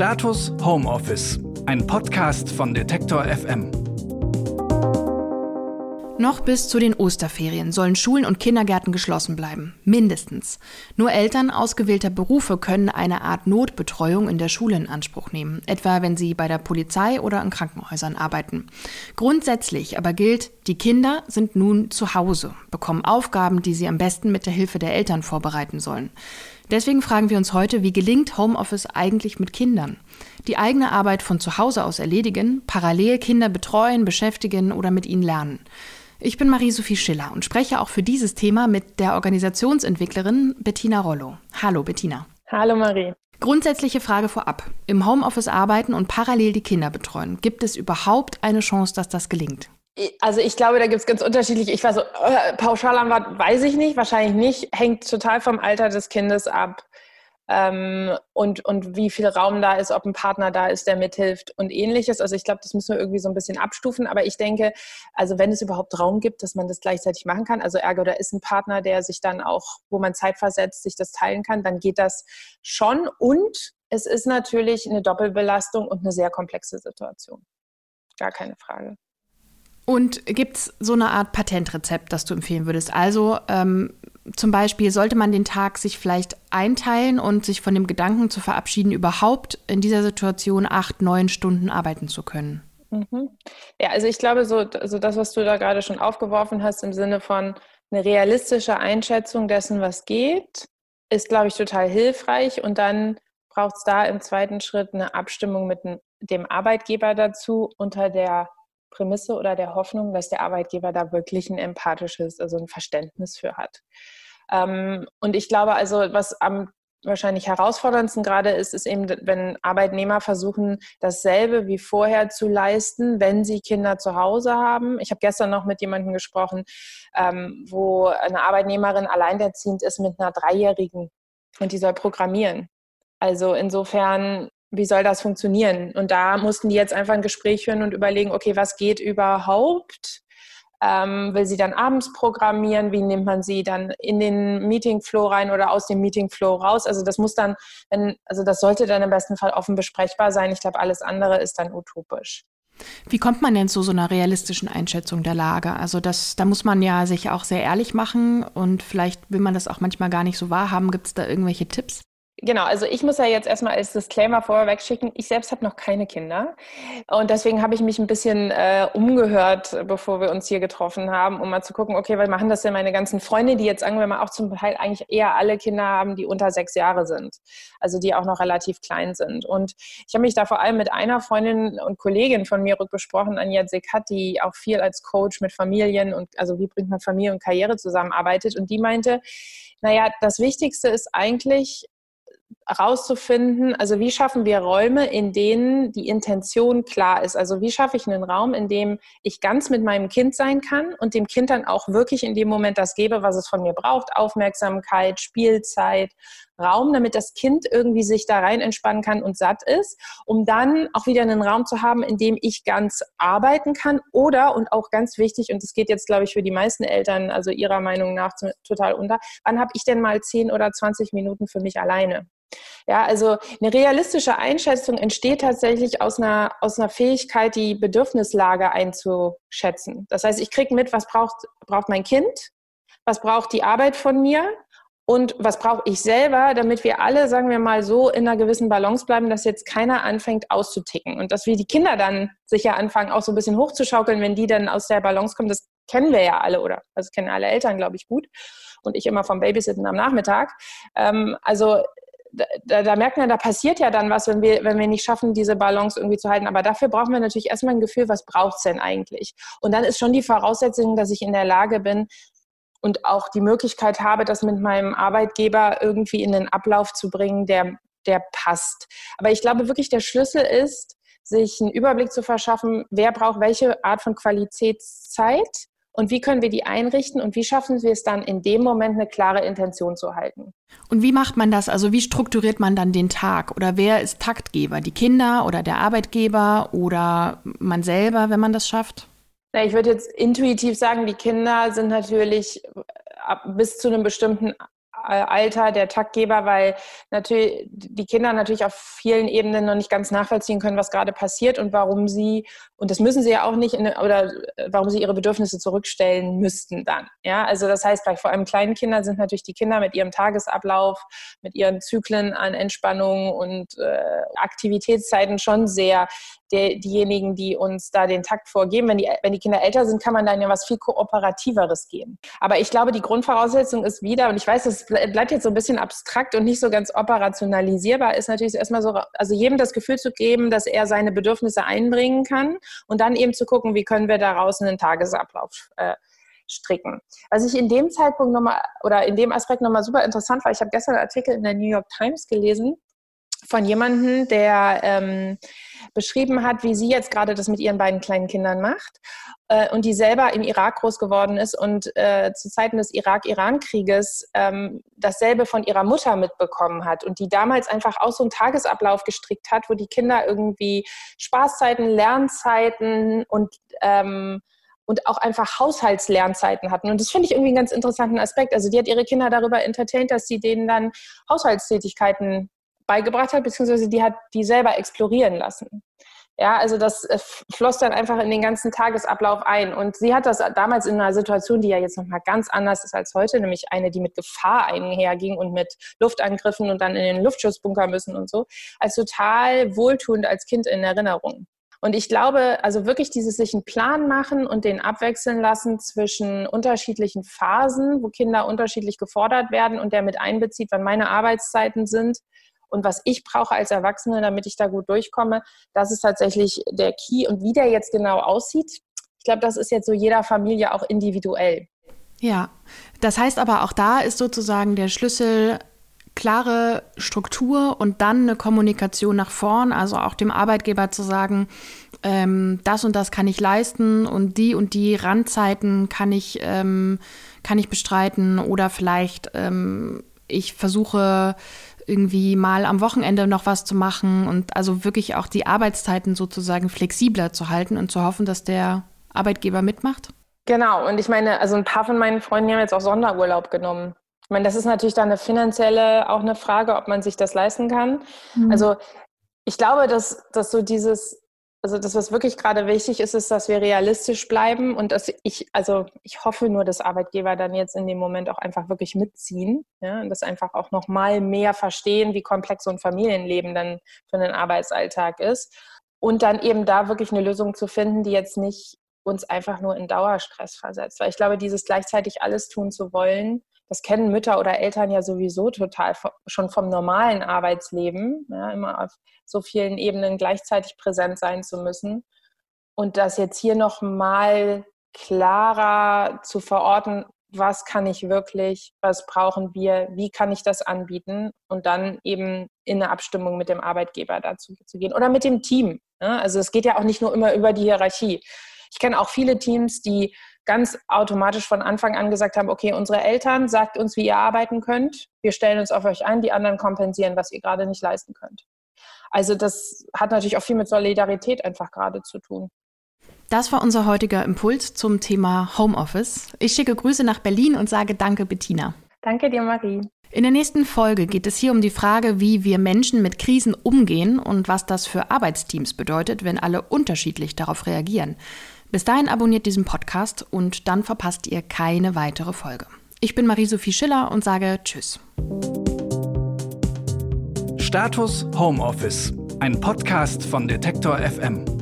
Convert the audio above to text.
Status Homeoffice, ein Podcast von Detektor FM. Noch bis zu den Osterferien sollen Schulen und Kindergärten geschlossen bleiben. Mindestens. Nur Eltern ausgewählter Berufe können eine Art Notbetreuung in der Schule in Anspruch nehmen, etwa wenn sie bei der Polizei oder in Krankenhäusern arbeiten. Grundsätzlich aber gilt, die Kinder sind nun zu Hause, bekommen Aufgaben, die sie am besten mit der Hilfe der Eltern vorbereiten sollen. Deswegen fragen wir uns heute, wie gelingt Homeoffice eigentlich mit Kindern? Die eigene Arbeit von zu Hause aus erledigen, parallel Kinder betreuen, beschäftigen oder mit ihnen lernen. Ich bin Marie-Sophie Schiller und spreche auch für dieses Thema mit der Organisationsentwicklerin Bettina Rollo. Hallo Bettina. Hallo Marie. Grundsätzliche Frage vorab. Im Homeoffice arbeiten und parallel die Kinder betreuen. Gibt es überhaupt eine Chance, dass das gelingt? Also ich glaube, da gibt es ganz unterschiedliche. Ich weiß so, äh, Pauschalantwort weiß ich nicht, wahrscheinlich nicht. Hängt total vom Alter des Kindes ab ähm, und, und wie viel Raum da ist, ob ein Partner da ist, der mithilft und ähnliches. Also ich glaube, das müssen wir irgendwie so ein bisschen abstufen. Aber ich denke, also wenn es überhaupt Raum gibt, dass man das gleichzeitig machen kann, also ergo, da ist ein Partner, der sich dann auch, wo man Zeit versetzt, sich das teilen kann, dann geht das schon. Und es ist natürlich eine Doppelbelastung und eine sehr komplexe Situation. Gar keine Frage. Und gibt es so eine Art Patentrezept, das du empfehlen würdest? Also ähm, zum Beispiel sollte man den Tag sich vielleicht einteilen und sich von dem Gedanken zu verabschieden, überhaupt in dieser Situation acht, neun Stunden arbeiten zu können. Mhm. Ja, also ich glaube, so also das, was du da gerade schon aufgeworfen hast, im Sinne von eine realistische Einschätzung dessen, was geht, ist, glaube ich, total hilfreich. Und dann braucht es da im zweiten Schritt eine Abstimmung mit dem Arbeitgeber dazu unter der Prämisse oder der Hoffnung, dass der Arbeitgeber da wirklich ein empathisches, also ein Verständnis für hat. Ähm, und ich glaube also, was am wahrscheinlich herausforderndsten gerade ist, ist eben, wenn Arbeitnehmer versuchen, dasselbe wie vorher zu leisten, wenn sie Kinder zu Hause haben. Ich habe gestern noch mit jemandem gesprochen, ähm, wo eine Arbeitnehmerin alleinerziehend ist mit einer Dreijährigen und die soll programmieren. Also insofern wie soll das funktionieren? Und da mussten die jetzt einfach ein Gespräch führen und überlegen, okay, was geht überhaupt? Ähm, will sie dann abends programmieren? Wie nimmt man sie dann in den Meetingflow rein oder aus dem Meetingflow raus? Also das muss dann, also das sollte dann im besten Fall offen besprechbar sein. Ich glaube, alles andere ist dann utopisch. Wie kommt man denn zu so einer realistischen Einschätzung der Lage? Also das, da muss man ja sich auch sehr ehrlich machen und vielleicht will man das auch manchmal gar nicht so wahrhaben. Gibt es da irgendwelche Tipps? Genau, also ich muss ja jetzt erstmal als Disclaimer vorweg schicken, ich selbst habe noch keine Kinder. Und deswegen habe ich mich ein bisschen äh, umgehört, bevor wir uns hier getroffen haben, um mal zu gucken, okay, was machen das denn meine ganzen Freunde, die jetzt, sagen wir mal, auch zum Teil eigentlich eher alle Kinder haben, die unter sechs Jahre sind, also die auch noch relativ klein sind. Und ich habe mich da vor allem mit einer Freundin und Kollegin von mir rückbesprochen, Anja Sekat, die auch viel als Coach mit Familien und also wie bringt man Familie und Karriere zusammenarbeitet. Und die meinte, naja, das Wichtigste ist eigentlich, herauszufinden, also wie schaffen wir Räume, in denen die Intention klar ist. Also wie schaffe ich einen Raum, in dem ich ganz mit meinem Kind sein kann und dem Kind dann auch wirklich in dem Moment das gebe, was es von mir braucht. Aufmerksamkeit, Spielzeit, Raum, damit das Kind irgendwie sich da rein entspannen kann und satt ist, um dann auch wieder einen Raum zu haben, in dem ich ganz arbeiten kann oder, und auch ganz wichtig, und das geht jetzt, glaube ich, für die meisten Eltern, also ihrer Meinung nach total unter, wann habe ich denn mal 10 oder 20 Minuten für mich alleine? Ja, also eine realistische Einschätzung entsteht tatsächlich aus einer, aus einer Fähigkeit, die Bedürfnislage einzuschätzen. Das heißt, ich kriege mit, was braucht, braucht mein Kind, was braucht die Arbeit von mir und was brauche ich selber, damit wir alle, sagen wir mal, so in einer gewissen Balance bleiben, dass jetzt keiner anfängt auszuticken und dass wir die Kinder dann sicher anfangen, auch so ein bisschen hochzuschaukeln, wenn die dann aus der Balance kommen. Das kennen wir ja alle oder das kennen alle Eltern, glaube ich, gut. Und ich immer vom Babysitten am Nachmittag. Ähm, also da, da, merkt man, da passiert ja dann was, wenn wir, wenn wir nicht schaffen, diese Balance irgendwie zu halten. Aber dafür brauchen wir natürlich erstmal ein Gefühl, was braucht es denn eigentlich? Und dann ist schon die Voraussetzung, dass ich in der Lage bin und auch die Möglichkeit habe, das mit meinem Arbeitgeber irgendwie in den Ablauf zu bringen, der, der passt. Aber ich glaube wirklich, der Schlüssel ist, sich einen Überblick zu verschaffen, wer braucht welche Art von Qualitätszeit und wie können wir die einrichten und wie schaffen wir es dann in dem Moment eine klare Intention zu halten. Und wie macht man das? Also wie strukturiert man dann den Tag? Oder wer ist Taktgeber? Die Kinder oder der Arbeitgeber oder man selber, wenn man das schafft? Na, ich würde jetzt intuitiv sagen, die Kinder sind natürlich bis zu einem bestimmten Alter der Taktgeber, weil natürlich die Kinder natürlich auf vielen Ebenen noch nicht ganz nachvollziehen können, was gerade passiert und warum sie, und das müssen sie ja auch nicht, in, oder äh, warum sie ihre Bedürfnisse zurückstellen müssten dann. Ja, also das heißt, bei vor allem kleinen Kindern sind natürlich die Kinder mit ihrem Tagesablauf, mit ihren Zyklen an Entspannung und äh, Aktivitätszeiten schon sehr der, diejenigen, die uns da den Takt vorgeben. Wenn die, wenn die Kinder älter sind, kann man dann ja was viel kooperativeres gehen. Aber ich glaube, die Grundvoraussetzung ist wieder, und ich weiß, das bleibt jetzt so ein bisschen abstrakt und nicht so ganz operationalisierbar, ist natürlich erstmal so, also jedem das Gefühl zu geben, dass er seine Bedürfnisse einbringen kann und dann eben zu gucken, wie können wir daraus einen Tagesablauf äh, stricken. Was ich in dem Zeitpunkt nochmal oder in dem Aspekt nochmal super interessant war, ich habe gestern einen Artikel in der New York Times gelesen, von jemandem, der ähm, beschrieben hat, wie sie jetzt gerade das mit ihren beiden kleinen Kindern macht äh, und die selber im Irak groß geworden ist und äh, zu Zeiten des Irak-Iran-Krieges ähm, dasselbe von ihrer Mutter mitbekommen hat und die damals einfach auch so einen Tagesablauf gestrickt hat, wo die Kinder irgendwie Spaßzeiten, Lernzeiten und ähm, und auch einfach Haushaltslernzeiten hatten. Und das finde ich irgendwie einen ganz interessanten Aspekt. Also die hat ihre Kinder darüber entertaint, dass sie denen dann Haushaltstätigkeiten beigebracht hat, beziehungsweise die hat die selber explorieren lassen. Ja, also das äh, floss dann einfach in den ganzen Tagesablauf ein. Und sie hat das damals in einer Situation, die ja jetzt nochmal ganz anders ist als heute, nämlich eine, die mit Gefahr einherging und mit Luftangriffen und dann in den Luftschutzbunker müssen und so, als total wohltuend als Kind in Erinnerung. Und ich glaube, also wirklich dieses sich einen Plan machen und den abwechseln lassen zwischen unterschiedlichen Phasen, wo Kinder unterschiedlich gefordert werden und der mit einbezieht, wann meine Arbeitszeiten sind und was ich brauche als Erwachsene, damit ich da gut durchkomme, das ist tatsächlich der Key. Und wie der jetzt genau aussieht, ich glaube, das ist jetzt so jeder Familie auch individuell. Ja, das heißt aber auch da ist sozusagen der Schlüssel klare Struktur und dann eine Kommunikation nach vorn, also auch dem Arbeitgeber zu sagen, ähm, das und das kann ich leisten und die und die Randzeiten kann ich, ähm, kann ich bestreiten oder vielleicht ähm, ich versuche irgendwie mal am Wochenende noch was zu machen und also wirklich auch die Arbeitszeiten sozusagen flexibler zu halten und zu hoffen, dass der Arbeitgeber mitmacht? Genau, und ich meine, also ein paar von meinen Freunden haben jetzt auch Sonderurlaub genommen. Ich meine, das ist natürlich dann eine finanzielle auch eine Frage, ob man sich das leisten kann. Mhm. Also ich glaube, dass, dass so dieses also das, was wirklich gerade wichtig ist, ist, dass wir realistisch bleiben und dass ich, also ich hoffe nur, dass Arbeitgeber dann jetzt in dem Moment auch einfach wirklich mitziehen ja, und das einfach auch noch mal mehr verstehen, wie komplex so ein Familienleben dann für einen Arbeitsalltag ist und dann eben da wirklich eine Lösung zu finden, die jetzt nicht uns einfach nur in Dauerstress versetzt. Weil ich glaube, dieses gleichzeitig alles tun zu wollen, das kennen Mütter oder Eltern ja sowieso total schon vom normalen Arbeitsleben, ja, immer auf so vielen Ebenen gleichzeitig präsent sein zu müssen. Und das jetzt hier nochmal klarer zu verorten, was kann ich wirklich, was brauchen wir, wie kann ich das anbieten und dann eben in eine Abstimmung mit dem Arbeitgeber dazu zu gehen oder mit dem Team. Ne? Also es geht ja auch nicht nur immer über die Hierarchie. Ich kenne auch viele Teams, die ganz automatisch von Anfang an gesagt haben, okay, unsere Eltern sagt uns, wie ihr arbeiten könnt. Wir stellen uns auf euch ein, die anderen kompensieren, was ihr gerade nicht leisten könnt. Also das hat natürlich auch viel mit Solidarität einfach gerade zu tun. Das war unser heutiger Impuls zum Thema Homeoffice. Ich schicke Grüße nach Berlin und sage Danke, Bettina. Danke dir, Marie. In der nächsten Folge geht es hier um die Frage, wie wir Menschen mit Krisen umgehen und was das für Arbeitsteams bedeutet, wenn alle unterschiedlich darauf reagieren. Bis dahin abonniert diesen Podcast und dann verpasst ihr keine weitere Folge. Ich bin Marie-Sophie Schiller und sage Tschüss. Status Homeoffice, ein Podcast von Detektor FM.